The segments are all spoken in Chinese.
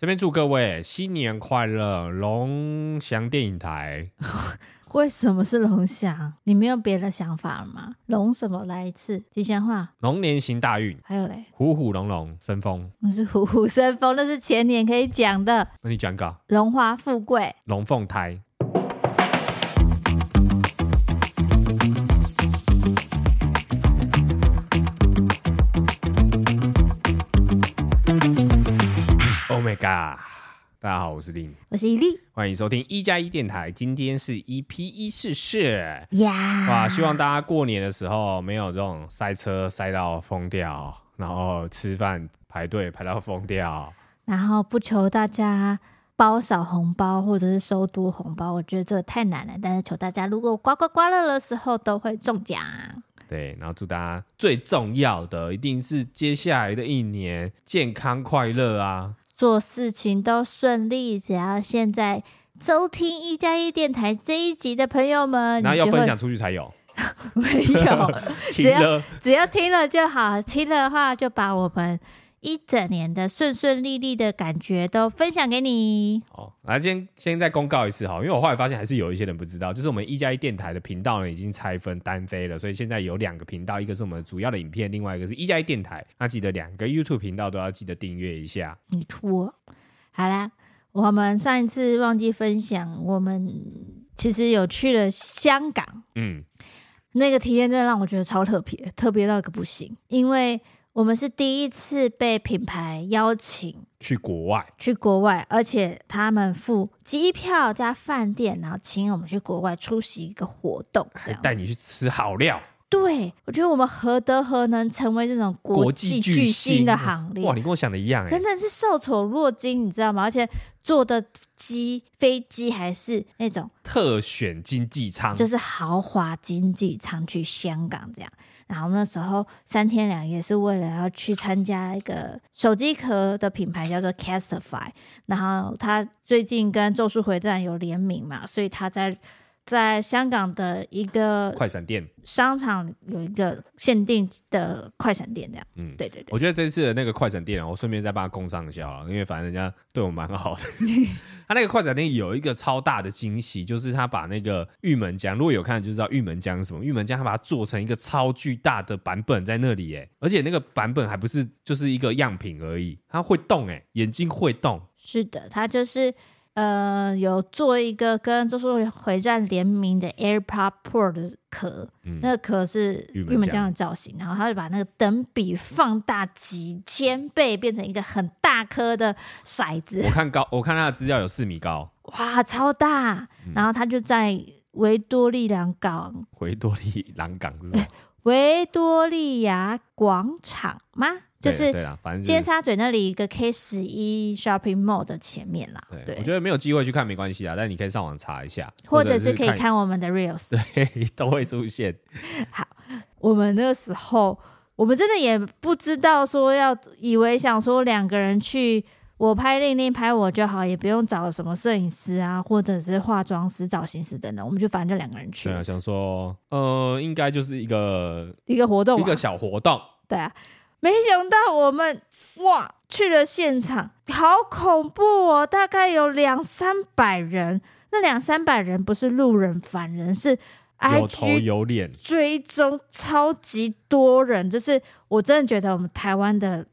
这边祝各位新年快乐，龙翔电影台。为什么是龙翔？你没有别的想法了吗？龙什么？来一次吉祥话。龙年行大运。还有嘞，虎虎龙龙生风。那是虎虎生风，那是前年可以讲的。那你讲个。荣华富贵。龙凤胎。大家好，我是林，我是伊利，欢迎收听一加一电台。今天是 EP 一四四呀！哇，希望大家过年的时候没有这种塞车塞到疯掉，然后吃饭排队排到疯掉，然后不求大家包少红包或者是收多红包，我觉得这个太难了。但是求大家，如果刮刮刮乐的时候都会中奖。对，然后祝大家最重要的一定是接下来的一年健康快乐啊！做事情都顺利，只要现在收听一加一电台这一集的朋友们，然后要分享出去才有，没有，只要只要听了就好，听了的话就把我们。一整年的顺顺利利的感觉都分享给你。好，来先先再公告一次哈，因为我后来发现还是有一些人不知道，就是我们一加一电台的频道呢已经拆分单飞了，所以现在有两个频道，一个是我们主要的影片，另外一个是一加一电台。那记得两个 YouTube 频道都要记得订阅一下。你错，好啦，我们上一次忘记分享，我们其实有去了香港，嗯，那个体验真的让我觉得超特别，特别到一个不行，因为。我们是第一次被品牌邀请去国外，去国外，而且他们付机票加饭店，然后请我们去国外出席一个活动，还带你去吃好料。对，我觉得我们何德何能成为这种国际巨星的行列？哇，你跟我想的一样，真的是受宠若惊，你知道吗？而且坐的机飞机还是那种特选经济舱，就是豪华经济舱去香港这样。然后那时候三天两夜是为了要去参加一个手机壳的品牌叫做 Castify，然后他最近跟咒术回战有联名嘛，所以他在。在香港的一个快闪店商场有一个限定的快闪店，这样。嗯，对对对。我觉得这次的那个快闪店，我顺便再帮他工商一下啊，因为反正人家对我蛮好的。他那个快闪店有一个超大的惊喜，就是他把那个玉门江，如果有看就知道玉门江是什么。玉门江他把它做成一个超巨大的版本在那里，哎，而且那个版本还不是就是一个样品而已，它会动，哎，眼睛会动。是的，它就是。呃，有做一个跟咒术回战联名的 AirPod Pro 的壳，嗯、那个壳是玉门江的造型，然后他就把那个等比放大几千倍，变成一个很大颗的骰子。我看高，我看他的资料有四米高，哇，超大！嗯、然后他就在维多利亚港，维多利亚港是？维多利亚广场吗？就是对啦，反正尖沙咀那里一个 K 十一 Shopping Mall 的前面啦。对，我觉得没有机会去看没关系啊，但你可以上网查一下，或者是可以看我们的 Reels，对，都会出现。好，我们那时候我们真的也不知道说要以为想说两个人去，我拍令令拍我就好，也不用找什么摄影师啊，或者是化妆师、造型师等等，我们就反正就两个人去。对啊，想说呃，应该就是一个一个活动，一个小活动。对啊。没想到我们哇去了现场，好恐怖哦！大概有两三百人，那两三百人不是路人凡人，是 IG 有头有脸追踪超级多人，就是我真的觉得我们台湾的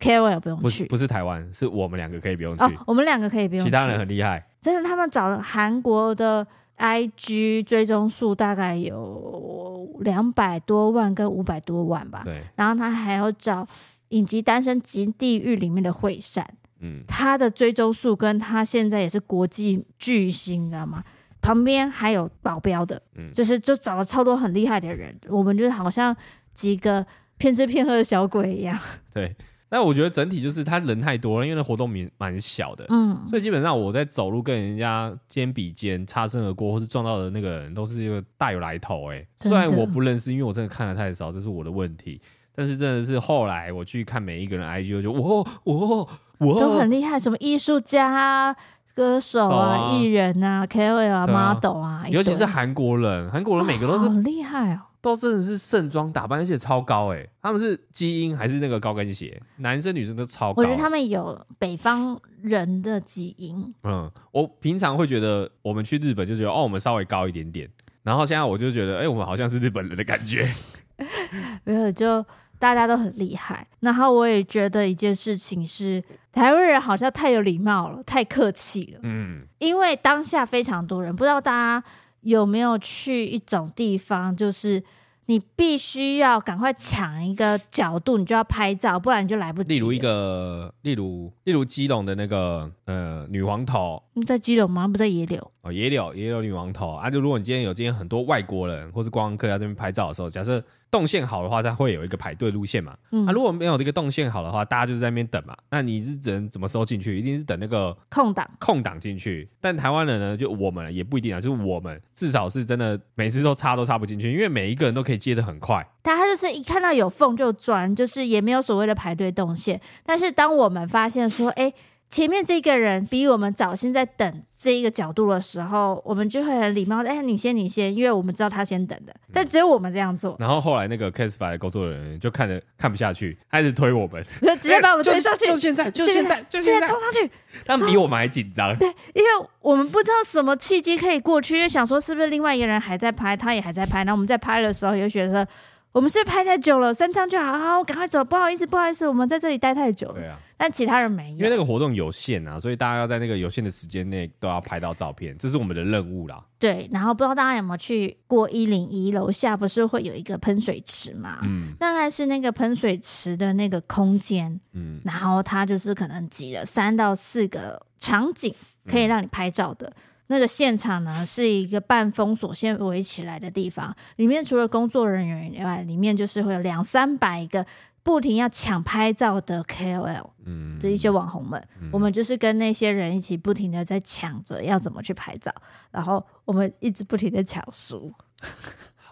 KOL 不用去，不是，不是台湾，是我们两个可以不用去，哦、我们两个可以不用去，其他人很厉害，真的，他们找了韩国的。IG 追踪数大概有两百多万跟五百多万吧，对。然后他还要找影集《单身即地狱》里面的惠善，嗯，他的追踪数跟他现在也是国际巨星，你知道吗？旁边还有保镖的，嗯，就是就找了超多很厉害的人，我们就是好像几个骗吃骗喝的小鬼一样，对。但我觉得整体就是他人太多了，因为那活动蛮蛮小的，嗯，所以基本上我在走路跟人家肩比肩擦身而过，或是撞到的那个人都是一个大有来头哎。虽然我不认识，因为我真的看的太少，这是我的问题。但是真的是后来我去看每一个人 IG，我就哇哇哇，都很厉害，什么艺术家啊、歌手啊、艺人啊、KOL 啊、model 啊，尤其是韩国人，韩国人每个都是好厉害哦。都真的是盛装打扮，而且超高哎、欸！他们是基因还是那个高跟鞋？男生女生都超高。我觉得他们有北方人的基因。嗯，我平常会觉得我们去日本就觉得哦，我们稍微高一点点，然后现在我就觉得哎、欸，我们好像是日本人的感觉。没有，就大家都很厉害。然后我也觉得一件事情是，台湾人好像太有礼貌了，太客气了。嗯，因为当下非常多人，不知道大家有没有去一种地方，就是你必须要赶快抢一个角度，你就要拍照，不然你就来不及。例如一个，例如例如基隆的那个呃女皇头，在基隆吗？不在野柳哦，野柳野柳女王头啊。就如果你今天有今天很多外国人或是观光客在这边拍照的时候，假设。动线好的话，它会有一个排队路线嘛。嗯，啊、如果没有这个动线好的话，大家就在那边等嘛。那你是只能怎么时候进去？一定是等那个空档空档进去。但台湾人呢，就我们也不一定啊，就是我们至少是真的每次都插都插不进去，因为每一个人都可以接的很快。大家就是一看到有缝就钻，就是也没有所谓的排队动线。但是当我们发现说，哎、欸。前面这个人比我们早先在等这一个角度的时候，我们就会很礼貌的，哎，你先，你先，因为我们知道他先等的，但只有我们这样做。嗯、然后后来那个 Casetify 的工作人员就看着看不下去，开始推我们，就直接把我们推上去，就现在，就现在，就现在冲上去。他们比我们还紧张，对，因为我们不知道什么契机可以过去，因为想说是不是另外一个人还在拍，他也还在拍，然后我们在拍的时候有觉得。我们是不是拍太久了，三张就好，好，赶快走。不好意思，不好意思，我们在这里待太久了。对啊，但其他人没有，因为那个活动有限啊，所以大家要在那个有限的时间内都要拍到照片，这是我们的任务啦。对，然后不知道大家有没有去过一零一楼下，不是会有一个喷水池嘛？嗯，大概是那个喷水池的那个空间，嗯，然后它就是可能挤了三到四个场景，可以让你拍照的。嗯那个现场呢，是一个半封锁线围起来的地方，里面除了工作人员以外，里面就是会有两三百个不停要抢拍照的 KOL，嗯，就一些网红们，嗯，我们就是跟那些人一起不停的在抢着要怎么去拍照，然后我们一直不停的抢书。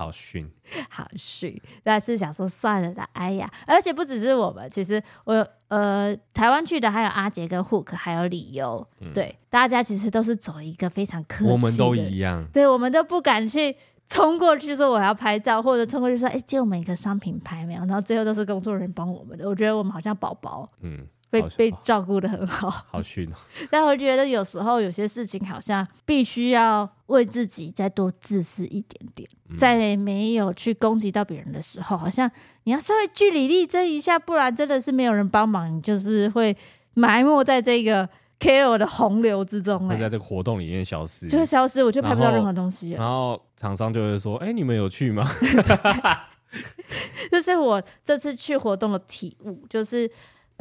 好逊，好逊，但是想说算了啦，哎呀，而且不只是我们，其实我呃台湾去的还有阿杰跟 Hook，还有理由，嗯、对，大家其实都是走一个非常客气的，我们都一样，对，我们都不敢去冲过去说我要拍照，或者冲过去说哎借我们一个商品拍没有，然后最后都是工作人员帮我们的，我觉得我们好像宝宝，嗯。被被照顾的很好，好逊哦。但我觉得有时候有些事情好像必须要为自己再多自私一点点，嗯、在没有去攻击到别人的时候，好像你要稍微据理力争一下，不然真的是没有人帮忙，你就是会埋没在这个 care 的洪流之中，会在这个活动里面消失，就会消失，我就拍不到任何东西。然后厂商就会说：“哎、欸，你们有去吗？” 这是我这次去活动的体悟，就是。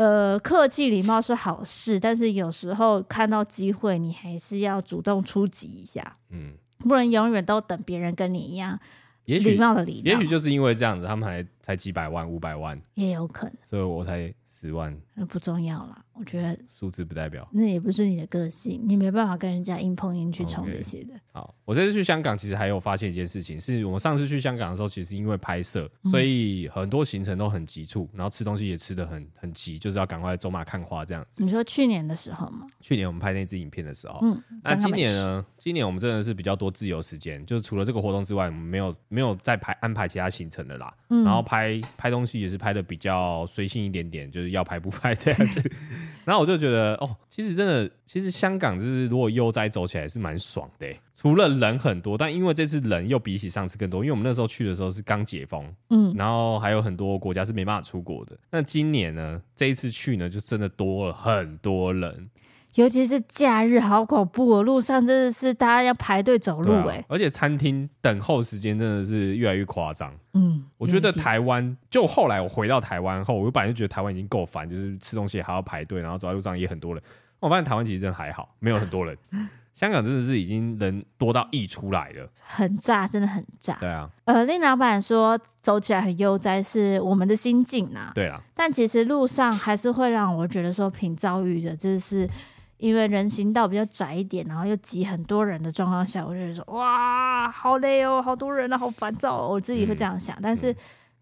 呃，客气礼貌是好事，但是有时候看到机会，你还是要主动出击一下，嗯，不能永远都等别人跟你一样，也许礼貌的礼貌，也许就是因为这样子，他们还才几百万、五百万，也有可能，所以我才十万，那不重要啦。我觉得数字不代表，那也不是你的个性，你没办法跟人家硬碰硬去冲这些的。Okay. 好，我这次去香港，其实还有发现一件事情，是我上次去香港的时候，其实因为拍摄，所以很多行程都很急促，然后吃东西也吃的很很急，就是要赶快走马看花这样子。你说去年的时候吗？去年我们拍那支影片的时候，嗯，那今年呢？今年我们真的是比较多自由时间，就是除了这个活动之外，我们没有没有再排安排其他行程的啦。嗯，然后拍拍东西也是拍的比较随性一点点，就是要拍不拍这样子。然后我就觉得，哦，其实真的，其实香港就是如果悠哉走起来是蛮爽的，除了人很多，但因为这次人又比起上次更多，因为我们那时候去的时候是刚解封，嗯，然后还有很多国家是没办法出国的。那今年呢，这一次去呢，就真的多了很多人。尤其是假日，好恐怖哦！路上真的是大家要排队走路哎、啊，而且餐厅等候时间真的是越来越夸张。嗯，我觉得台湾就后来我回到台湾后，我本来就觉得台湾已经够烦，就是吃东西还要排队，然后走在路上也很多人。我发现台湾其实真的还好，没有很多人。香港真的是已经人多到溢出来了，很炸，真的很炸。对啊，呃，令老板说走起来很悠哉，是我们的心境啊。对啊，但其实路上还是会让我觉得说挺遭遇的，就是。因为人行道比较窄一点，然后又挤很多人的状况下，我就说哇，好累哦，好多人啊，好烦躁哦。我自己会这样想，嗯、但是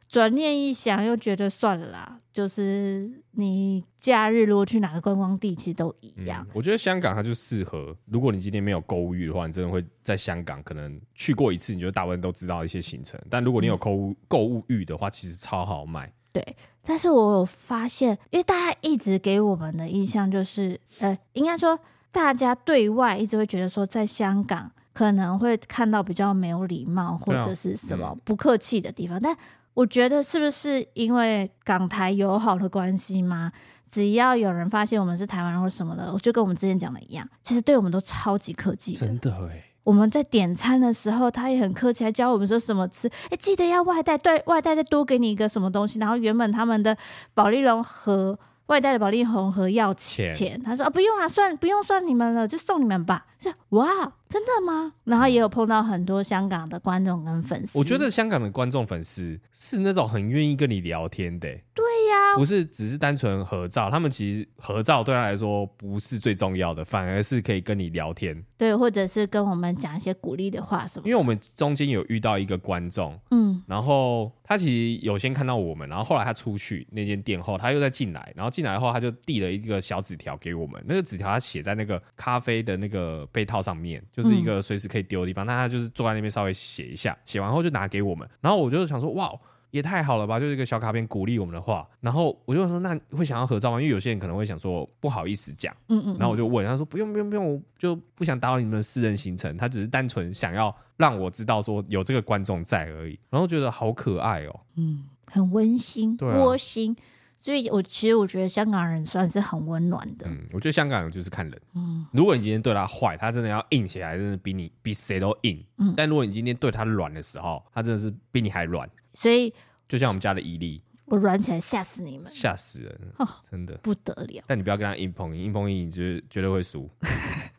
转念一想，又觉得算了啦。就是你假日如果去哪个观光地，其实都一样。嗯、我觉得香港它就适合，如果你今天没有购物欲的话，你真的会在香港可能去过一次，你就大部分都知道一些行程。但如果你有购物购物欲的话，其实超好买。对，但是我有发现，因为大家一直给我们的印象就是，呃，应该说大家对外一直会觉得说，在香港可能会看到比较没有礼貌或者是什么不客气的地方。但我觉得是不是因为港台友好的关系吗？只要有人发现我们是台湾人或什么的，我就跟我们之前讲的一样，其实对我们都超级客气的。真的哎。我们在点餐的时候，他也很客气，还教我们说什么吃。哎，记得要外带，对外带再多给你一个什么东西。然后原本他们的保利龙和外带的保利红和要钱，钱他说啊不用啊，算不用算你们了，就送你们吧。是哇。真的吗？然后也有碰到很多香港的观众跟粉丝。我觉得香港的观众粉丝是那种很愿意跟你聊天的。对呀，不是只是单纯合照，他们其实合照对他来说不是最重要的，反而是可以跟你聊天。对，或者是跟我们讲一些鼓励的话什么。因为我们中间有遇到一个观众，嗯，然后他其实有先看到我们，然后后来他出去那间店后，他又再进来，然后进来后他就递了一个小纸条给我们。那个纸条他写在那个咖啡的那个杯套上面，就是一个随时可以。丢的地方，那他就是坐在那边稍微写一下，写完后就拿给我们。然后我就想说，哇，也太好了吧，就是一个小卡片鼓励我们的话。然后我就说，那会想要合照吗？因为有些人可能会想说不好意思讲，嗯，嗯嗯。然后我就问他说，不用不用不用，我就不想打扰你们的私人行程。他只是单纯想要让我知道说有这个观众在而已。然后觉得好可爱哦，嗯，很温馨，窝心。所以，我其实我觉得香港人算是很温暖的。嗯，我觉得香港人就是看人。嗯，如果你今天对他坏，他真的要硬起来，真的比你比谁都硬。嗯，但如果你今天对他软的时候，他真的是比你还软。所以，就像我们家的伊利，我软起来吓死你们，吓死人，哦，真的不得了。但你不要跟他硬碰硬，硬碰硬你就是绝对会输。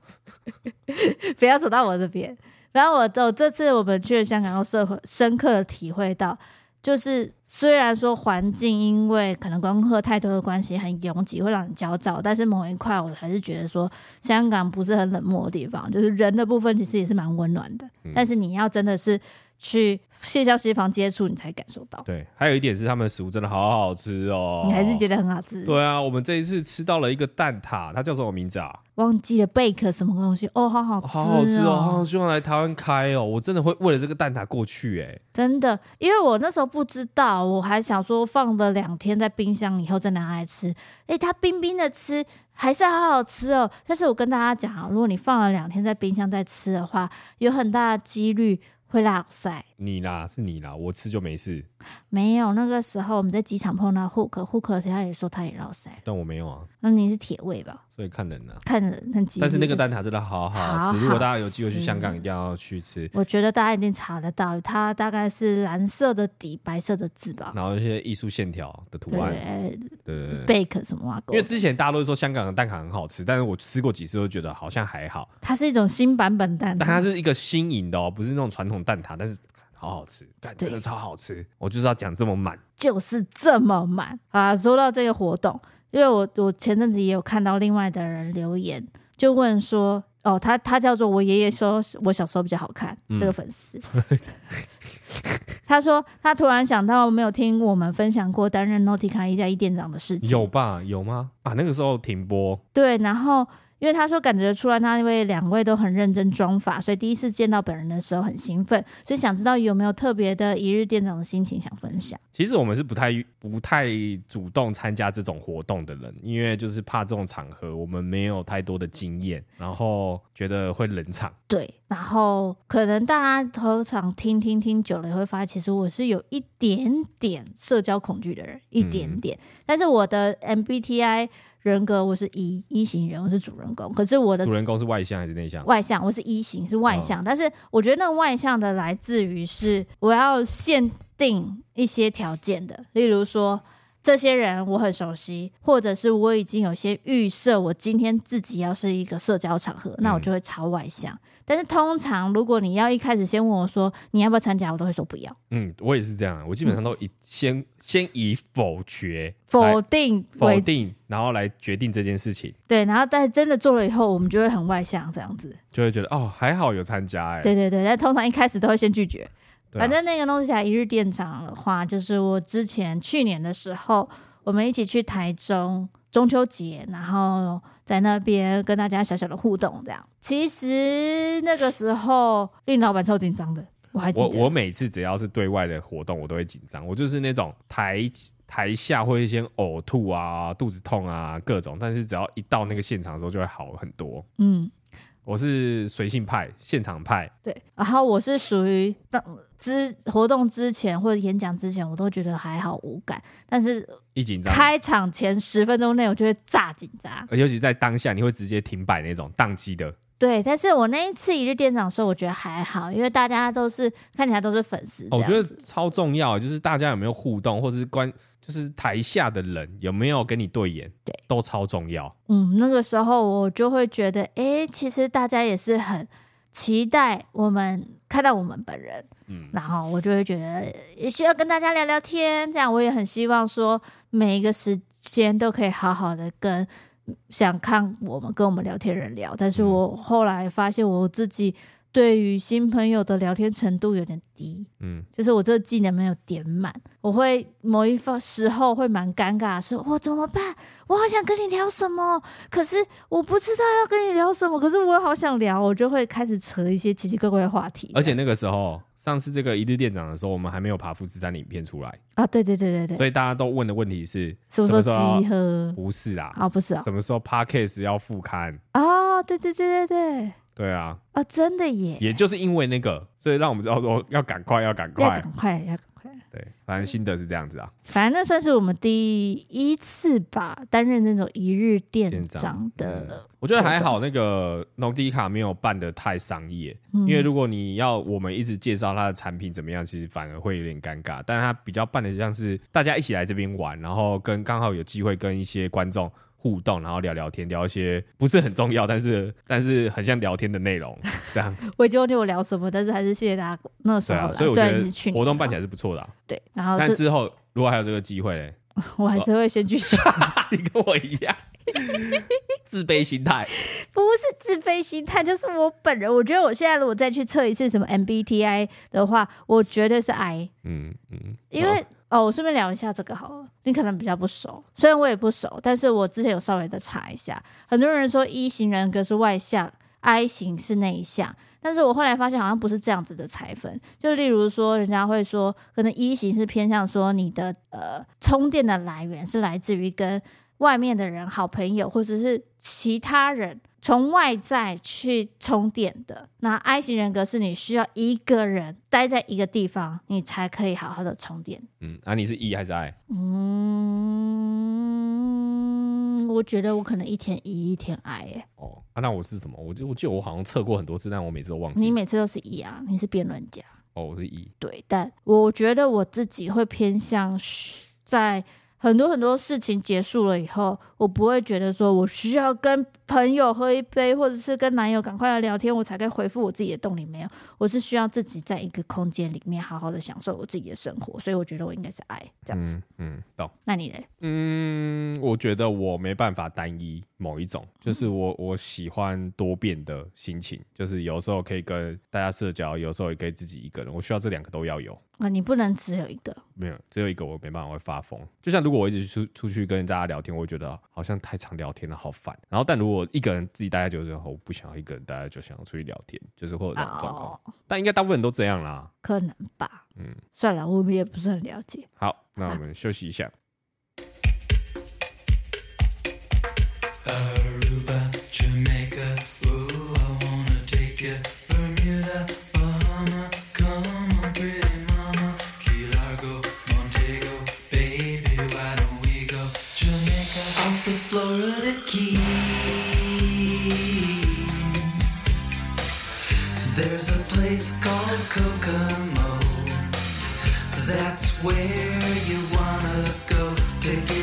不要走到我这边。然后我我这次我们去了香港，又社会深刻的体会到。就是虽然说环境因为可能观光客太多的关系很拥挤，会让人焦躁，但是某一块我还是觉得说香港不是很冷漠的地方，就是人的部分其实也是蛮温暖的。嗯、但是你要真的是。去卸消协防接触，你才感受到。对，还有一点是他们的食物真的好好吃哦。你还是觉得很好吃？对啊，我们这一次吃到了一个蛋挞，它叫什么名字啊？忘记了，bake 什么东西？哦，好好吃，好好吃哦，好好希望来台湾开哦。我真的会为了这个蛋挞过去哎。真的，因为我那时候不知道，我还想说放了两天在冰箱以后再拿来吃。哎，它冰冰的吃还是好好吃哦。但是我跟大家讲啊，如果你放了两天在冰箱再吃的话，有很大的几率。会落赛，你啦是你啦，我吃就没事。没有，那个时候我们在机场碰到 Hook，Hook 他也说他也落赛，但我没有啊。那你是铁胃吧？所以看人啊，看人很急。但是那个蛋挞真的好好吃，如果大家有机会去香港，一定要去吃。我觉得大家一定查得到，它大概是蓝色的底，白色的字吧。然后一些艺术线条的图案，对对对，bake 什么啊？因为之前大家都说香港的蛋挞很好吃，但是我吃过几次都觉得好像还好。它是一种新版本蛋挞，但它是一个新颖的哦，不是那种传统蛋挞，但是。好好吃，但真的超好吃。我就是要讲这么满，就是这么满啊！说到这个活动，因为我我前阵子也有看到另外的人留言，就问说，哦，他他叫做我爷爷说，我小时候比较好看。嗯、这个粉丝，他说他突然想到没有听我们分享过担任 Nautica 一加一店长的事情，有吧？有吗？啊，那个时候停播。对，然后。因为他说感觉出来那位两位都很认真装法，所以第一次见到本人的时候很兴奋，所以想知道有没有特别的一日店长的心情想分享。其实我们是不太不太主动参加这种活动的人，因为就是怕这种场合我们没有太多的经验，然后觉得会冷场。对，然后可能大家通常听听听久了也会发现，其实我是有一点点社交恐惧的人，一点点，嗯、但是我的 MBTI。人格我是一一型人，我是主人公。可是我的主人公是外向还是内向？外向，我是一型，是外向。哦、但是我觉得那个外向的来自于是我要限定一些条件的，例如说这些人我很熟悉，或者是我已经有些预设，我今天自己要是一个社交场合，那我就会超外向。嗯但是通常，如果你要一开始先问我说你要不要参加，我都会说不要。嗯，我也是这样，我基本上都以先、嗯、先以否决、否定、否定，然后来决定这件事情。对，然后但真的做了以后，我们就会很外向，这样子就会觉得哦，还好有参加哎。对对对，但通常一开始都会先拒绝。啊、反正那个东西台一日店长的话，就是我之前去年的时候，我们一起去台中中秋节，然后在那边跟大家小小的互动，这样。其实那个时候令老板超紧张的，我还记得。我我每次只要是对外的活动，我都会紧张。我就是那种台台下会先呕吐啊、肚子痛啊各种，但是只要一到那个现场的时候，就会好很多。嗯。我是随性派，现场派。对，然后我是属于当之活动之前或者演讲之前，我都觉得还好无感，但是一紧张，开场前十分钟内我就会炸紧张，尤其在当下你会直接停摆那种宕机的。对，但是我那一次一日店长的时候，我觉得还好，因为大家都是看起来都是粉丝。我觉得超重要，就是大家有没有互动，或者是关。就是台下的人有没有跟你对眼，对，都超重要。嗯，那个时候我就会觉得，哎，其实大家也是很期待我们看到我们本人。嗯，然后我就会觉得也需要跟大家聊聊天，这样我也很希望说每一个时间都可以好好的跟想看我们跟我们聊天人聊。但是我后来发现我自己。对于新朋友的聊天程度有点低，嗯，就是我这个技能没有点满，我会某一方时候会蛮尴尬，说我怎么办？我好想跟你聊什么，可是我不知道要跟你聊什么，可是我好想聊，我就会开始扯一些奇奇怪怪的话题。而且那个时候，上次这个一日店长的时候，我们还没有爬富士山的影片出来啊，对对对对对，所以大家都问的问题是什么时候集合？不是啦，啊不是啊，什么时候 Podcast 要复刊？啊，对对对对对。对啊，啊，真的耶！也就是因为那个，所以让我们知道说 要赶快，要赶快，要赶快，要赶快。对，反正心得是这样子啊。反正那算是我们第一次吧，担任那种一日店长的。嗯、我觉得还好，那个农迪卡没有办得太商业，嗯、因为如果你要我们一直介绍他的产品怎么样，其实反而会有点尴尬。但是他比较办的像是大家一起来这边玩，然后跟刚好有机会跟一些观众。互动，然后聊聊天，聊一些不是很重要，但是 但是很像聊天的内容，这样。我已经忘记我聊什么，但是还是谢谢大家那时候、啊。所以我觉得活动办起来是不错的、啊。对，然后但之后如果还有这个机会嘞，我还是会先继续。你跟我一样，自卑心态 不是自卑心态，就是我本人。我觉得我现在如果再去测一次什么 MBTI 的话，我绝对是 I。嗯嗯，因为。哦，我顺便聊一下这个好了。你可能比较不熟，虽然我也不熟，但是我之前有稍微的查一下。很多人说 E 型人格是外向，I 型是内向，但是我后来发现好像不是这样子的拆分。就例如说，人家会说，可能 E 型是偏向说你的呃充电的来源是来自于跟外面的人、好朋友或者是其他人。从外在去充电的，那 I 型人格是你需要一个人待在一个地方，你才可以好好的充电。嗯，啊，你是 E 还是 I？嗯，我觉得我可能一天 E，一天 I 耶。哦，啊，那我是什么？我就我记得我好像测过很多次，但我每次都忘记。你每次都是 E 啊？你是辩论家。哦，我是 E。对，但我觉得我自己会偏向在。很多很多事情结束了以后，我不会觉得说我需要跟朋友喝一杯，或者是跟男友赶快来聊天，我才可以恢复我自己的动力。没有，我是需要自己在一个空间里面好好的享受我自己的生活。所以我觉得我应该是爱这样子。嗯，嗯，懂。那你呢？嗯，我觉得我没办法单一某一种，就是我我喜欢多变的心情，就是有时候可以跟大家社交，有时候也可以自己一个人。我需要这两个都要有。啊，你不能只有一个，没有只有一个，我没办法会发疯。就像如果我一直出出去跟大家聊天，我会觉得好像太常聊天了，好烦。然后，但如果一个人自己待在酒店后，我不想要一个人待在，就想要出去聊天，就是会有这种状况。哦、但应该大部分人都这样啦，可能吧？嗯，算了，我们也不是很了解。好，那我们休息一下。啊 There's a place called Kokomo. That's where you wanna go to get.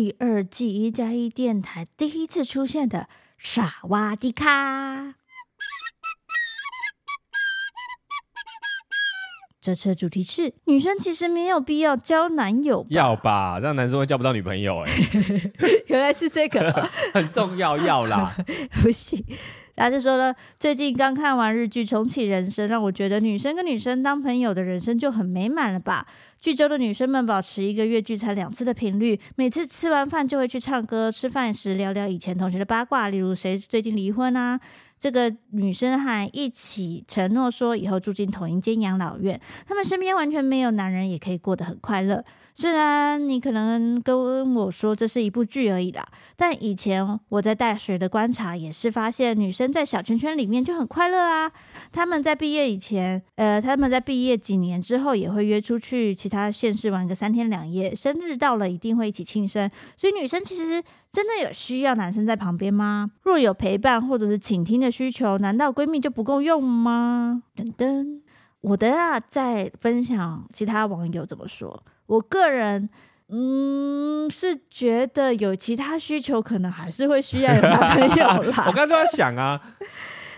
第二季一加一电台第一次出现的傻瓜迪卡。这次的主题是女生其实没有必要交男友，要吧，这样男生会交不到女朋友哎、原来是这个，很重要，要啦。不行。他就说了，最近刚看完日剧《重启人生》，让我觉得女生跟女生当朋友的人生就很美满了吧。剧中的女生们保持一个月聚餐两次的频率，每次吃完饭就会去唱歌，吃饭时聊聊以前同学的八卦，例如谁最近离婚啊。这个女生还一起承诺说以后住进同一间养老院，她们身边完全没有男人，也可以过得很快乐。虽然你可能跟我说这是一部剧而已啦，但以前我在大学的观察也是发现，女生在小圈圈里面就很快乐啊。她们在毕业以前，呃，她们在毕业几年之后也会约出去其他县市玩个三天两夜，生日到了一定会一起庆生。所以女生其实真的有需要男生在旁边吗？若有陪伴或者是倾听的需求，难道闺蜜就不够用吗？等等，我等下再分享其他网友怎么说。我个人，嗯，是觉得有其他需求，可能还是会需要有男朋友啦。我刚刚就在想啊，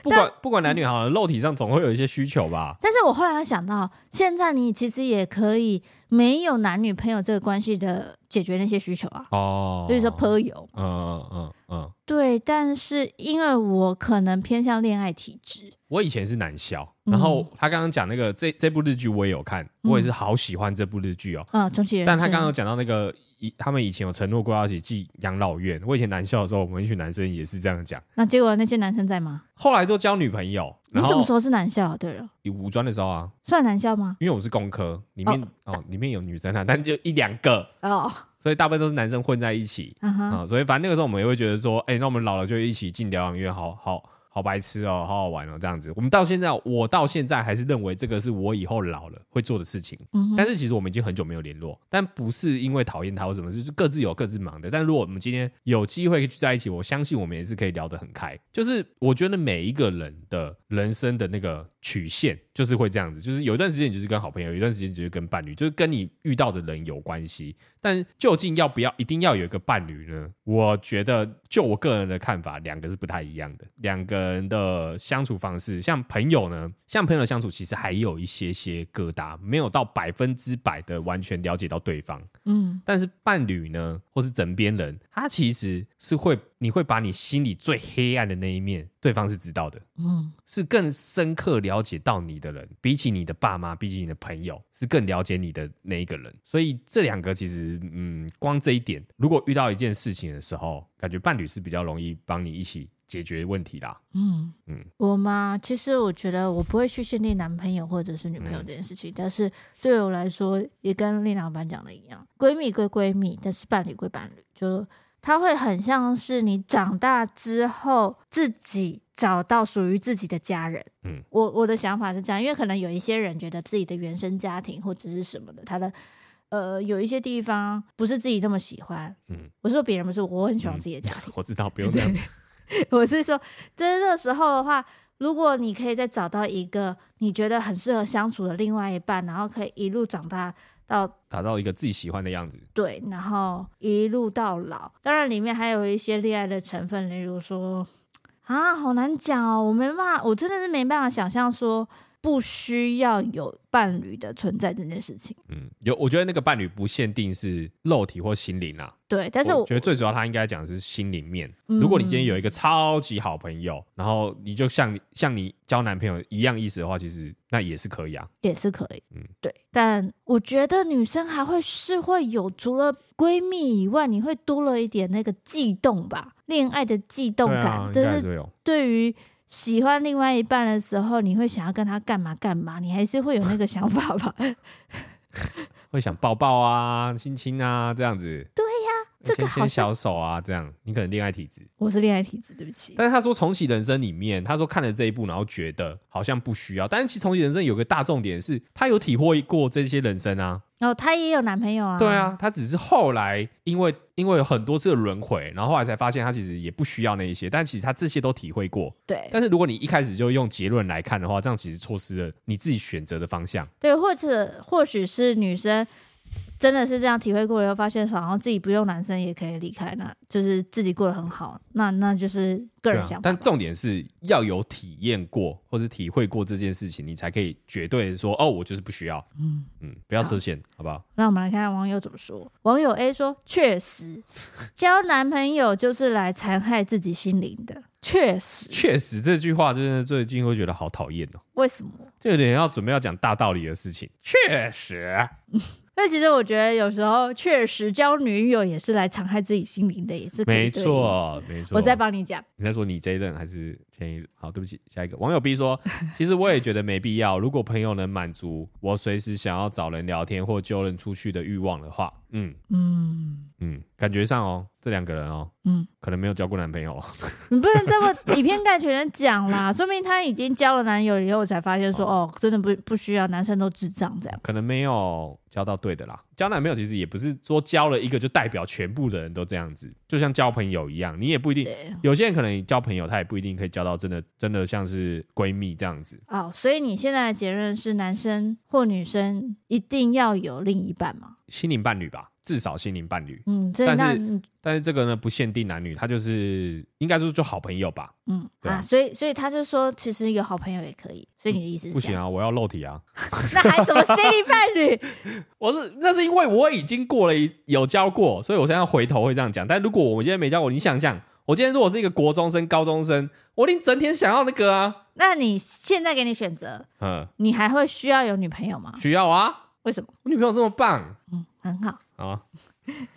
不管不管男女好像，肉体上总会有一些需求吧。但是我后来又想到，现在你其实也可以没有男女朋友这个关系的解决那些需求啊。哦，所以说朋友，嗯嗯嗯嗯，对。但是因为我可能偏向恋爱体质，我以前是男校。然后他刚刚讲那个这这部日剧我也有看，我也是好喜欢这部日剧哦。嗯，重启人生。但他刚刚讲到那个以他们以前有承诺过要一起进养老院。我以前男校的时候，我们一群男生也是这样讲。那结果那些男生在吗？后来都交女朋友。你什么时候是男校？对了，你五专的时候啊，算男校吗？因为我是工科，里面哦，哦里面有女生啊，但就一两个哦，所以大部分都是男生混在一起啊、uh。所以反正那个时候我们也会觉得说，哎，那我们老了就一起进疗养院，好好。好白痴哦，好好玩哦，这样子。我们到现在，我到现在还是认为这个是我以后老了会做的事情。嗯，但是其实我们已经很久没有联络，但不是因为讨厌他或什么，就是各自有各自忙的。但如果我们今天有机会聚在一起，我相信我们也是可以聊得很开。就是我觉得每一个人的人生的那个曲线就是会这样子，就是有一段时间你就是跟好朋友，有一段时间就是跟伴侣，就是跟你遇到的人有关系。但究竟要不要一定要有一个伴侣呢？我觉得，就我个人的看法，两个是不太一样的。两个人的相处方式，像朋友呢，像朋友的相处，其实还有一些些疙瘩，没有到百分之百的完全了解到对方。嗯，但是伴侣呢，或是枕边人，他其实是会，你会把你心里最黑暗的那一面，对方是知道的。嗯，是更深刻了解到你的人，比起你的爸妈，比起你的朋友，是更了解你的那一个人。所以这两个其实，嗯，光这一点，如果遇到一件事情的时候，感觉伴侣是比较容易帮你一起解决问题啦。嗯嗯嗯，我吗？其实我觉得我不会去限定男朋友或者是女朋友这件事情，嗯、但是对我来说，也跟丽老板讲的一样，闺蜜归闺蜜，但是伴侣归伴侣，就他会很像是你长大之后自己找到属于自己的家人。嗯，我我的想法是这样，因为可能有一些人觉得自己的原生家庭或者是什么的，他的。呃，有一些地方不是自己那么喜欢。嗯，我是说别人不是，我很喜欢自己的家庭。嗯、我知道，不用这样。我是说，在这个时候的话，如果你可以再找到一个你觉得很适合相处的另外一半，然后可以一路长大到打造一个自己喜欢的样子。对，然后一路到老。当然，里面还有一些恋爱的成分，例如说啊，好难讲哦，我没办法，我真的是没办法想象说。不需要有伴侣的存在这件事情。嗯，有，我觉得那个伴侣不限定是肉体或心灵啊。对，但是我，我觉得最主要他应该讲的是心里面。嗯、如果你今天有一个超级好朋友，然后你就像像你交男朋友一样意思的话，其实那也是可以啊，也是可以。嗯，对。但我觉得女生还会是会有，除了闺蜜以外，你会多了一点那个悸动吧，恋爱的悸动感。对啊，应该是。对于喜欢另外一半的时候，你会想要跟他干嘛干嘛？你还是会有那个想法吧？会想抱抱啊、亲亲啊这样子。对这个好牵小手啊，这样。你可能恋爱体质，我是恋爱体质，对不起。但是他说重启人生里面，他说看了这一部，然后觉得好像不需要。但是其实重启人生有个大重点是，他有体会过这些人生啊。哦，他也有男朋友啊。对啊，他只是后来因为因为有很多次的轮回，然后后来才发现他其实也不需要那一些，但其实他这些都体会过。对。但是如果你一开始就用结论来看的话，这样其实错失了你自己选择的方向。对，或者或许是女生。真的是这样体会过以后，发现好像自己不用男生也可以离开，那就是自己过得很好，那那就是个人想法。啊。但重点是要有体验过或者体会过这件事情，你才可以绝对说哦，我就是不需要。嗯嗯，不要设限，好，好不好？那我们来看看网友怎么说。网友 A 说：“确实，交男朋友就是来残害自己心灵的。确实，确实这句话真的最近会觉得好讨厌哦。为什么？就有点要准备要讲大道理的事情。确实。”但其实我觉得有时候确实交女友也是来残害自己心灵的，也是没错没错。我再帮你讲，你在说你这一任还是前一任？好，对不起，下一个网友 B 说，其实我也觉得没必要。如果朋友能满足我随时想要找人聊天或揪人出去的欲望的话，嗯嗯嗯，感觉上哦，这两个人哦，嗯，可能没有交过男朋友。你不能这么以偏概全的讲啦，说明他已经交了男友以后才发现说，哦，哦真的不不需要，男生都智障这样，可能没有。交到对的啦，交男朋友其实也不是说交了一个就代表全部的人都这样子，就像交朋友一样，你也不一定。有些人可能交朋友，他也不一定可以交到真的真的像是闺蜜这样子。哦，所以你现在的结论是，男生或女生一定要有另一半吗？心灵伴侣吧。至少心灵伴侣，嗯，但是但是这个呢不限定男女，他就是应该说就好朋友吧，嗯啊，啊，所以所以他就说其实有好朋友也可以，所以你的意思是不行啊，我要肉体啊，那还什么心灵伴侣？我是那是因为我已经过了一有教过，所以我现在回头会这样讲。但如果我今天没教过，你想想，我今天如果是一个国中生、高中生，我一定整天想要那个啊。那你现在给你选择，嗯，你还会需要有女朋友吗？需要啊。为什么？我女朋友这么棒，嗯，很好。啊，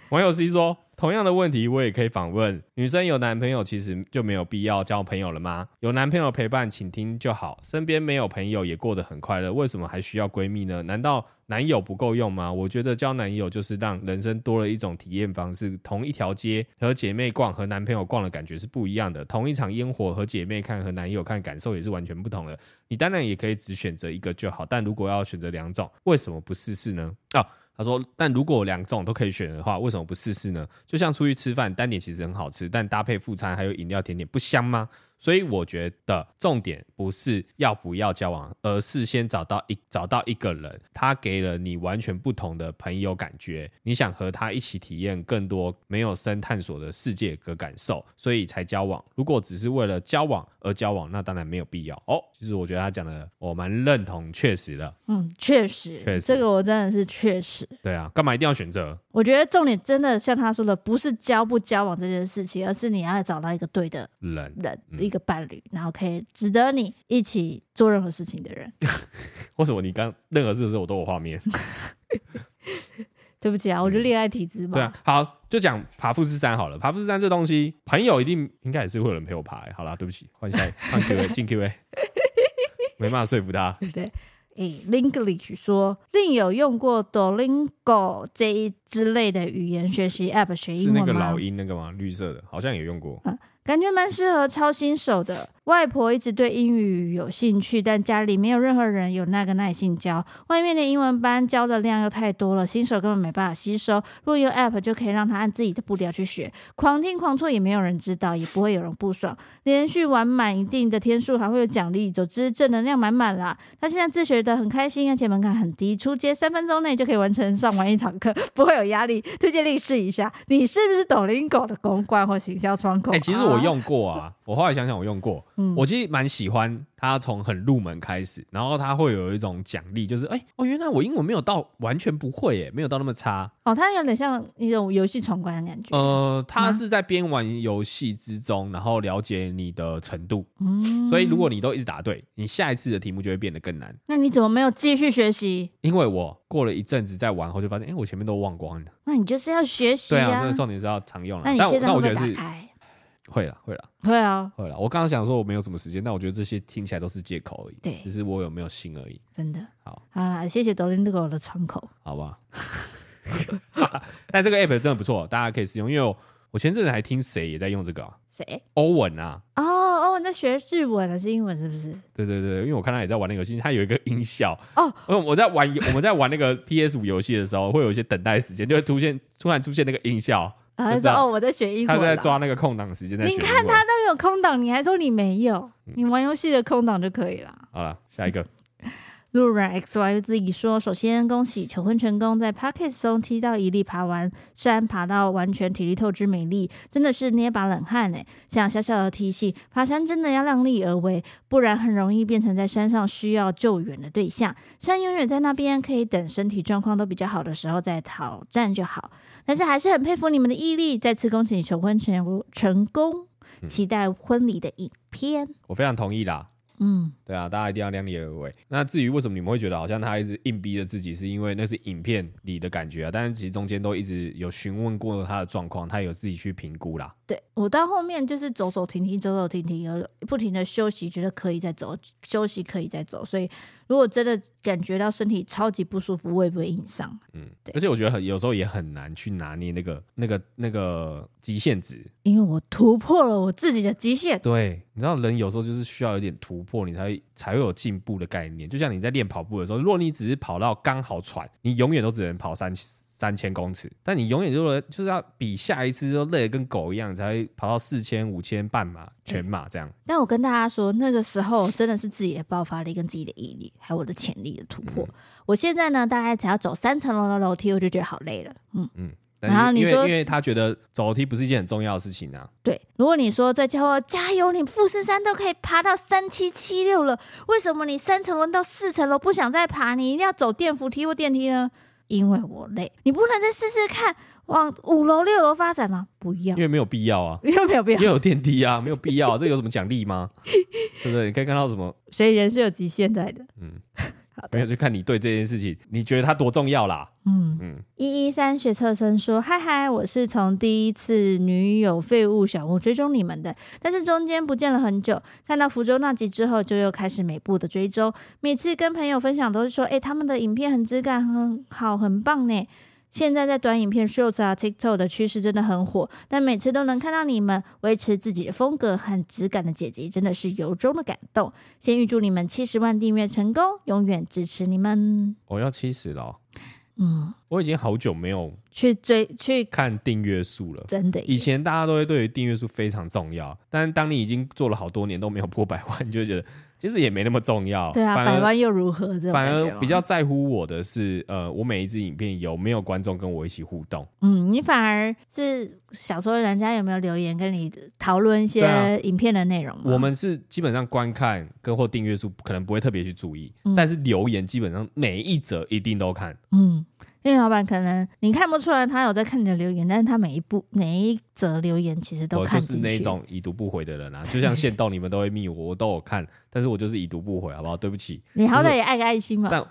网友 C 说，同样的问题我也可以反问：女生有男朋友其实就没有必要交朋友了吗？有男朋友陪伴请听就好，身边没有朋友也过得很快乐，为什么还需要闺蜜呢？难道男友不够用吗？我觉得交男友就是让人生多了一种体验方式。同一条街和姐妹逛和男朋友逛的感觉是不一样的。同一场烟火和姐妹看和男友看感受也是完全不同的。你当然也可以只选择一个就好，但如果要选择两种，为什么不试试呢？啊。他说：“但如果两种都可以选的话，为什么不试试呢？就像出去吃饭，单点其实很好吃，但搭配副餐还有饮料甜点，不香吗？”所以我觉得重点不是要不要交往，而是先找到一找到一个人，他给了你完全不同的朋友感觉，你想和他一起体验更多没有深探索的世界和感受，所以才交往。如果只是为了交往而交往，那当然没有必要哦。其实我觉得他讲的我蛮认同，确实的。嗯，确实，确实，这个我真的是确实。对啊，干嘛一定要选择？我觉得重点真的像他说的，不是交不交往这件事情，而是你要找到一个对的人人。嗯一个伴侣，然后可以值得你一起做任何事情的人。为什么你刚任何事的时候我都有画面？对不起啊，我就恋爱体质嘛。对啊，好，就讲爬富士山好了。爬富士山这东西，朋友一定应该也是会有人陪我爬、欸。好啦，对不起，换下一换 Q A 进 Q A，没办法说服他。对对。诶，Linglish 说，另有用过 Duolingo 这一之类的语言学习 App 学英文吗？是那个老鹰那个吗？绿色的，好像也用过。嗯感觉蛮适合超新手的。外婆一直对英语有兴趣，但家里没有任何人有那个耐性教。外面的英文班教的量又太多了，新手根本没办法吸收。如果有 App 就可以让他按自己的步调去学，狂听狂错也没有人知道，也不会有人不爽。连续玩满一定的天数还会有奖励，总之正能量满满啦。他现在自学的很开心，而且门槛很低，出街三分钟内就可以完成上完一堂课，不会有压力。推荐你试一下。你是不是 Duolingo 的公关或行销窗口？哎、其实我用过啊，我后来想想，我用过，嗯，我其实蛮喜欢它从很入门开始，然后它会有一种奖励，就是哎、欸、哦，原来我英文没有到完全不会耶，没有到那么差哦，它有点像一种游戏闯关的感觉。呃，它是在边玩游戏之中，然后了解你的程度，嗯，所以如果你都一直答对，你下一次的题目就会变得更难。那你怎么没有继续学习？因为我过了一阵子再玩后，就发现哎、欸，我前面都忘光了。那你就是要学习啊，对啊，这个重点是要常用了。那你现在觉得是打开？会了，会了，会啊，会了。我刚刚想说我没有什么时间，但我觉得这些听起来都是借口而已。对，只是我有没有心而已。真的。好，好啦，谢谢 Duolingo 的窗口，好吧。但这个 app 真的不错，大家可以试用。因为我，我前阵子还听谁也在用这个、啊，谁？欧文啊。哦，欧文在学日文还是英文？是不是？对对对，因为我看他也在玩那个游戏，他有一个音效哦。我在玩我们在玩那个 PS 五游戏的时候，会有一些等待时间，就会出现突然出现那个音效。啊，他说哦，我在学英文，他在抓那个空档时间。你看他都有空档，你还说你没有？嗯、你玩游戏的空档就可以了。好了，下一个。路人 X Y 自己说：“首先恭喜求婚成功，在 Podcast 中踢到一粒爬完山，爬到完全体力透支美丽，真的是捏把冷汗哎！想小小的提醒，爬山真的要量力而为，不然很容易变成在山上需要救援的对象。山永远在那边，可以等身体状况都比较好的时候再挑战就好。但是还是很佩服你们的毅力，再次恭喜求婚成成功，期待婚礼的影片。嗯”我非常同意啦。嗯，对啊，大家一定要量力而为。那至于为什么你们会觉得好像他一直硬逼着自己，是因为那是影片里的感觉啊。但是其实中间都一直有询问过他的状况，他有自己去评估啦。对，我到后面就是走走停停，走走停停，有不停的休息，觉得可以再走，休息可以再走。所以如果真的感觉到身体超级不舒服，我也不会硬上。嗯，对。而且我觉得很有时候也很难去拿捏那个那个那个极限值，因为我突破了我自己的极限。对，你知道人有时候就是需要有点突破，你才会才会有进步的概念。就像你在练跑步的时候，如果你只是跑到刚好喘，你永远都只能跑三三千公尺，但你永远就是就是要比下一次都累得跟狗一样，才会跑到四千、五千半马、全马这样。但我跟大家说，那个时候真的是自己的爆发力、跟自己的毅力，还有我的潜力的突破。嗯、我现在呢，大概只要走三层楼的楼梯，我就觉得好累了。嗯嗯。然后你说，因为，因为他觉得走楼梯不是一件很重要的事情啊。对，如果你说再叫我加油，你富士山都可以爬到三七七六了，为什么你三层楼到四层楼不想再爬？你一定要走电扶梯或电梯呢？因为我累，你不能再试试看往五楼六楼发展吗？不要，因为没有必要啊，因 为没有必要，因为有电梯啊，没有必要、啊，这有什么奖励吗？对不对？你可以看到什么？所以人是有极限在的。嗯，没有就看你对这件事情，你觉得它多重要啦。嗯嗯，一一三学测生说：“嗨嗨，我是从第一次女友废物小屋追踪你们的，但是中间不见了很久。看到福州那集之后，就又开始每部的追踪。每次跟朋友分享都是说，哎、欸，他们的影片很质感很好，很棒呢。现在在短影片 Shorts 啊 TikTok 的趋势真的很火，但每次都能看到你们维持自己的风格和质感的姐姐，真的是由衷的感动。先预祝你们七十万订阅成功，永远支持你们。我要七十了。”嗯，我已经好久没有去追去看订阅数了。真的，以前大家都会对于订阅数非常重要，但是当你已经做了好多年都没有破百万，你就觉得其实也没那么重要。对啊，百万又如何？反而比较在乎我的是，呃，我每一支影片有没有观众跟我一起互动。嗯，你反而是想说人家有没有留言跟你讨论一些影片的内容。我们是基本上观看跟或订阅数可能不会特别去注意，嗯，但是留言基本上每一则一定都看。嗯。因为老板可能你看不出来他有在看你的留言，但是他每一部每一则留言其实都看进去。我就是那种已读不回的人啊，就像线动你们都会密我，我都有看，但是我就是已读不回，好不好？对不起。你好歹也爱个爱心嘛。但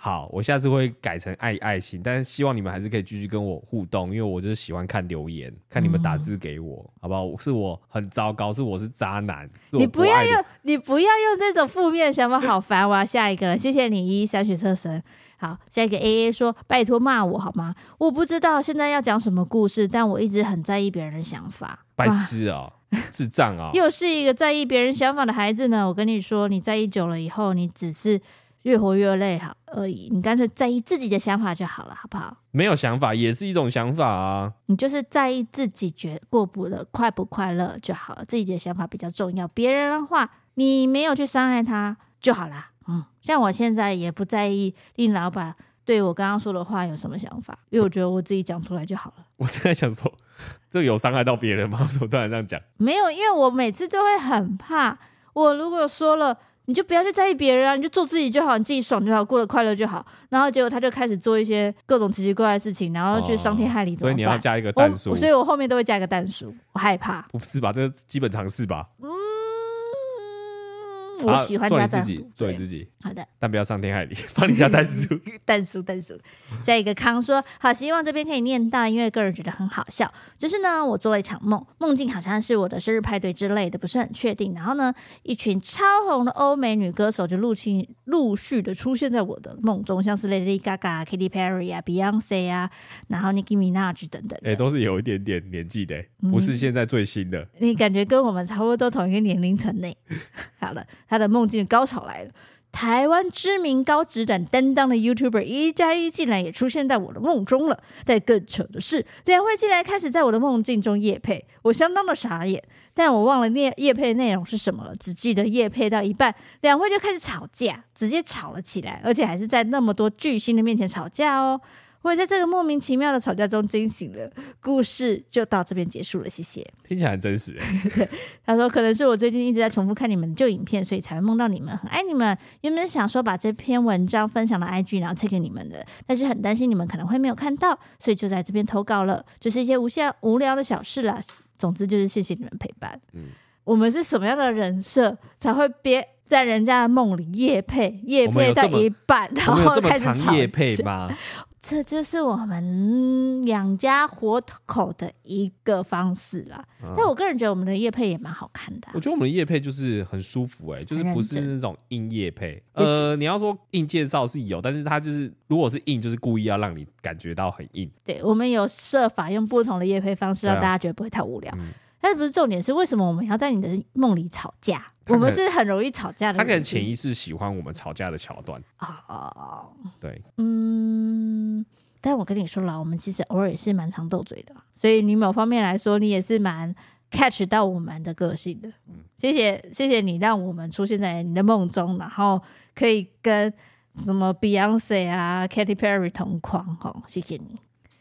好，我下次会改成爱爱心，但是希望你们还是可以继续跟我互动，因为我就是喜欢看留言，看你们打字给我，嗯、好不好？是我很糟糕，是我是渣男，是我你不要用，你不要用这种负面的想法，好烦！我要下一个了，谢谢你一一三学测神。好，下一个 A A 说：“拜托骂我好吗？我不知道现在要讲什么故事，但我一直很在意别人的想法。”白痴啊、哦，智障啊、哦！又是一个在意别人想法的孩子呢。我跟你说，你在意久了以后，你只是越活越累好而已。你干脆在意自己的想法就好了，好不好？没有想法也是一种想法啊。你就是在意自己觉过不得快不快乐就好了，自己的想法比较重要。别人的话，你没有去伤害他就好啦。嗯，像我现在也不在意令老板对我刚刚说的话有什么想法，因为我觉得我自己讲出来就好了。我正在想说，这有伤害到别人吗？我突然这样讲，没有，因为我每次就会很怕，我如果说了，你就不要去在意别人啊，你就做自己就好，你自己爽就好，过得快乐就好。然后结果他就开始做一些各种奇奇怪怪的事情，然后去伤天害理，所以你要加一个但书，所以我后面都会加一个但书，我害怕。不是吧？这是基本常识吧？嗯。我喜欢加但书，做你自己，做你自己。好的，但不要伤天害理，放你加但 书。但书，但书。下一个康说：“好，希望这边可以念到，因为个人觉得很好笑。就是呢，我做了一场梦，梦境好像是我的生日派对之类的，不是很确定。然后呢，一群超红的欧美女歌手就陆续陆续的出现在我的梦中，像是 Lady Gaga、Katy Perry 啊、Beyonce 啊，然后 Nicki Minaj 等等。哎、欸，都是有一点点年纪的，不是现在最新的。嗯、你感觉跟我们差不多同一个年龄层内。好了。”他的梦境高潮来了，台湾知名高质感担当的 YouTuber 一加一竟然也出现在我的梦中了。但更扯的是，两位竟然开始在我的梦境中夜配，我相当的傻眼。但我忘了业业配内容是什么了，只记得夜配到一半，两位就开始吵架，直接吵了起来，而且还是在那么多巨星的面前吵架哦。我也在这个莫名其妙的吵架中惊醒了，故事就到这边结束了，谢谢。听起来很真实。他说可能是我最近一直在重复看你们旧影片，所以才会梦到你们，很爱你们。原本想说把这篇文章分享到 IG，然后推给你们的，但是很担心你们可能会没有看到，所以就在这边投稿了。就是一些无限无聊的小事啦。总之就是谢谢你们陪伴。嗯，我们是什么样的人设才会憋在人家的梦里夜配？夜配到一半，然后开始吵夜配吗？这就是我们养家活口的一个方式啦。嗯、但我个人觉得我们的叶配也蛮好看的、啊。我觉得我们的业配就是很舒服、欸，哎，就是不是那种硬业配。呃，你要说硬介绍是有，但是它就是如果是硬，就是故意要让你感觉到很硬。对，我们有设法用不同的叶配方式，让大家觉得不会太无聊。嗯、但是不是重点是为什么我们要在你的梦里吵架？我们是很容易吵架的人。他可能潜意识喜欢我们吵架的桥段。哦，对，嗯。但我跟你说了，我们其实偶尔也是蛮常斗嘴的，所以你某方面来说，你也是蛮 catch 到我们的个性的。嗯，谢谢，谢谢你让我们出现在你的梦中，然后可以跟什么 Beyonce 啊、Katy Perry 同框。哦，谢谢你。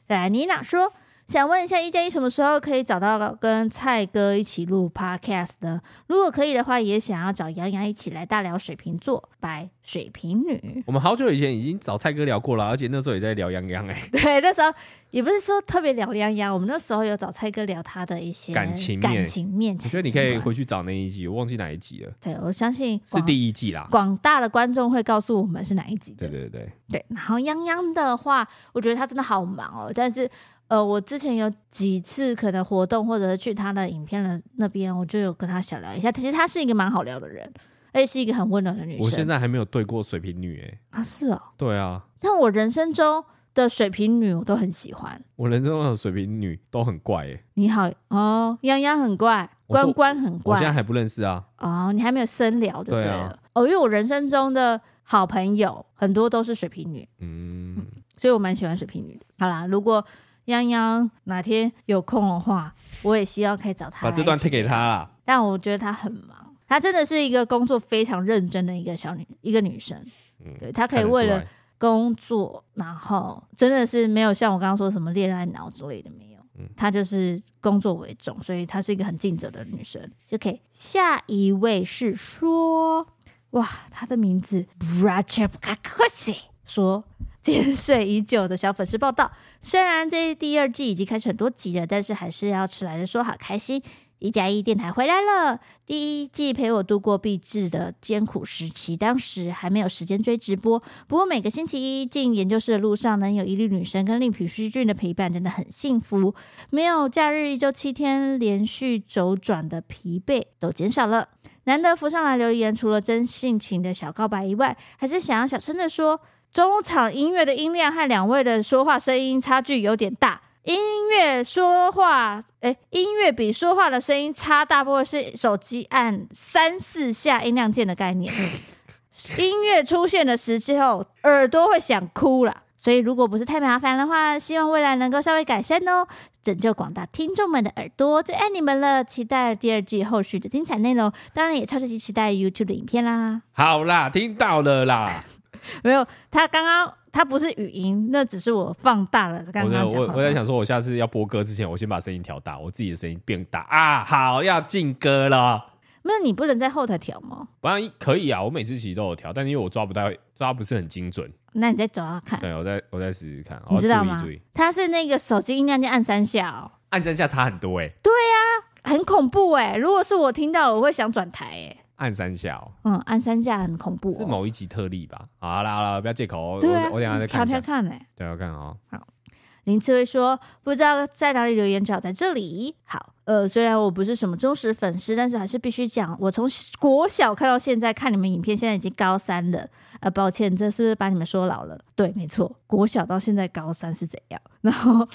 再来，妮娜说。想问一下，一加一什么时候可以找到跟蔡哥一起录 podcast 呢？如果可以的话，也想要找洋洋一起来大聊水瓶座，白水瓶女。我们好久以前已经找蔡哥聊过了，而且那时候也在聊洋洋哎。对，那时候也不是说特别聊洋洋，我们那时候有找蔡哥聊他的一些感情感情面。我觉得你可以回去找那一集，我忘记哪一集了。对，我相信是第一季啦。广大的观众会告诉我们是哪一集的。对对对对。然后洋洋的话，我觉得他真的好忙哦，但是。呃，我之前有几次可能活动，或者是去他的影片的那边，我就有跟他小聊一下。其实他是一个蛮好聊的人，而且是一个很温暖的女生。我现在还没有对过水瓶女哎、欸。啊，是哦。对啊。但我人生中的水瓶女我都很喜欢。我人生中的水瓶女都很怪哎、欸。你好哦，洋洋很怪，关关很怪。我现在还不认识啊。哦，你还没有深聊对不对？哦，因为我人生中的好朋友很多都是水瓶女，嗯，嗯，所以我蛮喜欢水瓶女的。好啦，如果。泱泱哪天有空的话，我也希望可以找他。把这段贴给他啦。但我觉得他很忙，他真的是一个工作非常认真的一个小女，一个女生。嗯，对，他可以为了工作，然后真的是没有像我刚刚说什么恋爱脑之类的没有。嗯，他就是工作为重，所以她是一个很尽责的女生。OK，下一位是说，哇，她的名字 Brachapkakosi 说。潜水已久的小粉丝报道，虽然这第二季已经开始很多集了，但是还是要迟来的说好开心。一加一电台回来了，第一季陪我度过毕制的艰苦时期。当时还没有时间追直播，不过每个星期一进研究室的路上，能有一粒女生跟令皮书俊的陪伴，真的很幸福。没有假日，一周七天连续周转的疲惫都减少了。难得浮上来留言，除了真性情的小告白以外，还是想要小声的说，中场音乐的音量和两位的说话声音差距有点大。音乐说话，诶，音乐比说话的声音差，大部分是手机按三四下音量键的概念。音乐出现的时候，耳朵会想哭了。所以，如果不是太麻烦的话，希望未来能够稍微改善哦，拯救广大听众们的耳朵，最爱你们了！期待第二季后续的精彩内容，当然也超级期待 YouTube 的影片啦。好啦，听到了啦。没有，他刚刚。他不是语音，那只是我放大了。刚刚讲，我我在想说，我下次要播歌之前，我先把声音调大，我自己的声音变大啊。好，要进歌了。没有，你不能在后台调吗？不然可以啊，我每次其实都有调，但因为我抓不到，抓不是很精准。那你再抓看。对，我再我再试试看。你知道吗？它是那个手机音量键按三下哦，按三下差很多哎、欸。对呀、啊，很恐怖哎、欸。如果是我听到了，我会想转台哎、欸。按三下哦，嗯，按三下很恐怖、哦，是某一集特例吧？好啦好啦，不要借口哦。对、啊、我我等下再看一下。看嘞、欸，对，我看哦。好，林刺葳说不知道在哪里留言，只好在这里。好，呃，虽然我不是什么忠实粉丝，但是还是必须讲，我从国小看到现在，看你们影片，现在已经高三了。呃，抱歉，这是不是把你们说老了？对，没错，国小到现在高三是怎样？然后。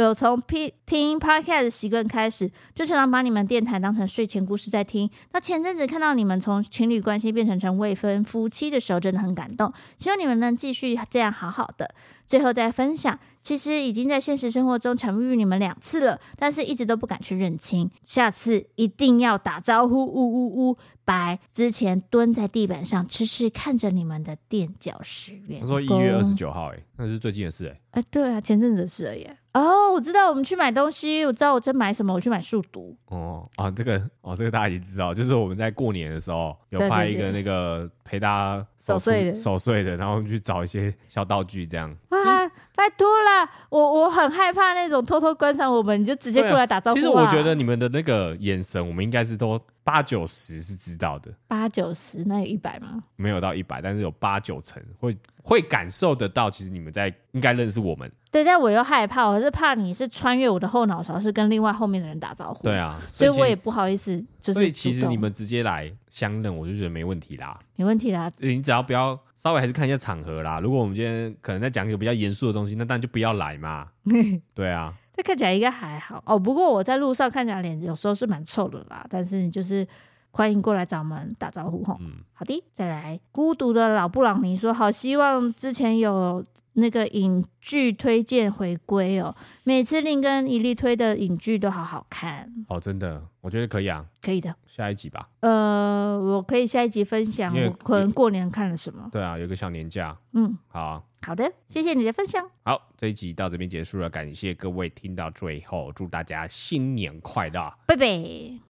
有从听 podcast 的习惯开始，就常常把你们电台当成睡前故事在听。那前阵子看到你们从情侣关系变成成未婚夫妻的时候，真的很感动。希望你们能继续这样好好的。最后再分享，其实已经在现实生活中巧遇你们两次了，但是一直都不敢去认亲。下次一定要打招呼，呜呜呜！白。之前蹲在地板上痴痴看着你们的垫脚石。员工。他说一月二十九号，哎，那是最近的事，哎。哎，对啊，前阵子的事而已。哦，我知道，我们去买东西，我知道我在买什么，我去买数独。哦啊，这个哦，这个大家已经知道，就是我们在过年的时候有拍一个那个陪大家守岁的守岁的，然后我们去找一些小道具这样。啊，拜托啦，我我很害怕那种偷偷观察我们，你就直接过来打招呼。其实我觉得你们的那个眼神，我们应该是都八九十是知道的。八九十，那有一百吗？没有到一百，但是有八九成会。会感受得到，其实你们在应该认识我们。对，但我又害怕，我是怕你是穿越我的后脑勺，是跟另外后面的人打招呼。对啊，所以，所以我也不好意思，就是。所以其实你们直接来相认，我就觉得没问题啦。没问题啦，你只要不要稍微还是看一下场合啦。如果我们今天可能在讲一个比较严肃的东西，那当然就不要来嘛。对啊，这看起来应该还好哦。不过我在路上看起来脸有时候是蛮臭的啦，但是你就是。欢迎过来找我们打招呼吼。嗯，好的，再来。孤独的老布朗尼说：“好希望之前有那个影剧推荐回归哦，每次令跟一力推的影剧都好好看哦，真的，我觉得可以啊，可以的，下一集吧。呃，我可以下一集分享我可能过年看了什么。对啊，有个小年假。嗯，好啊，好的，谢谢你的分享。好，这一集到这边结束了，感谢各位听到最后，祝大家新年快乐，拜拜。”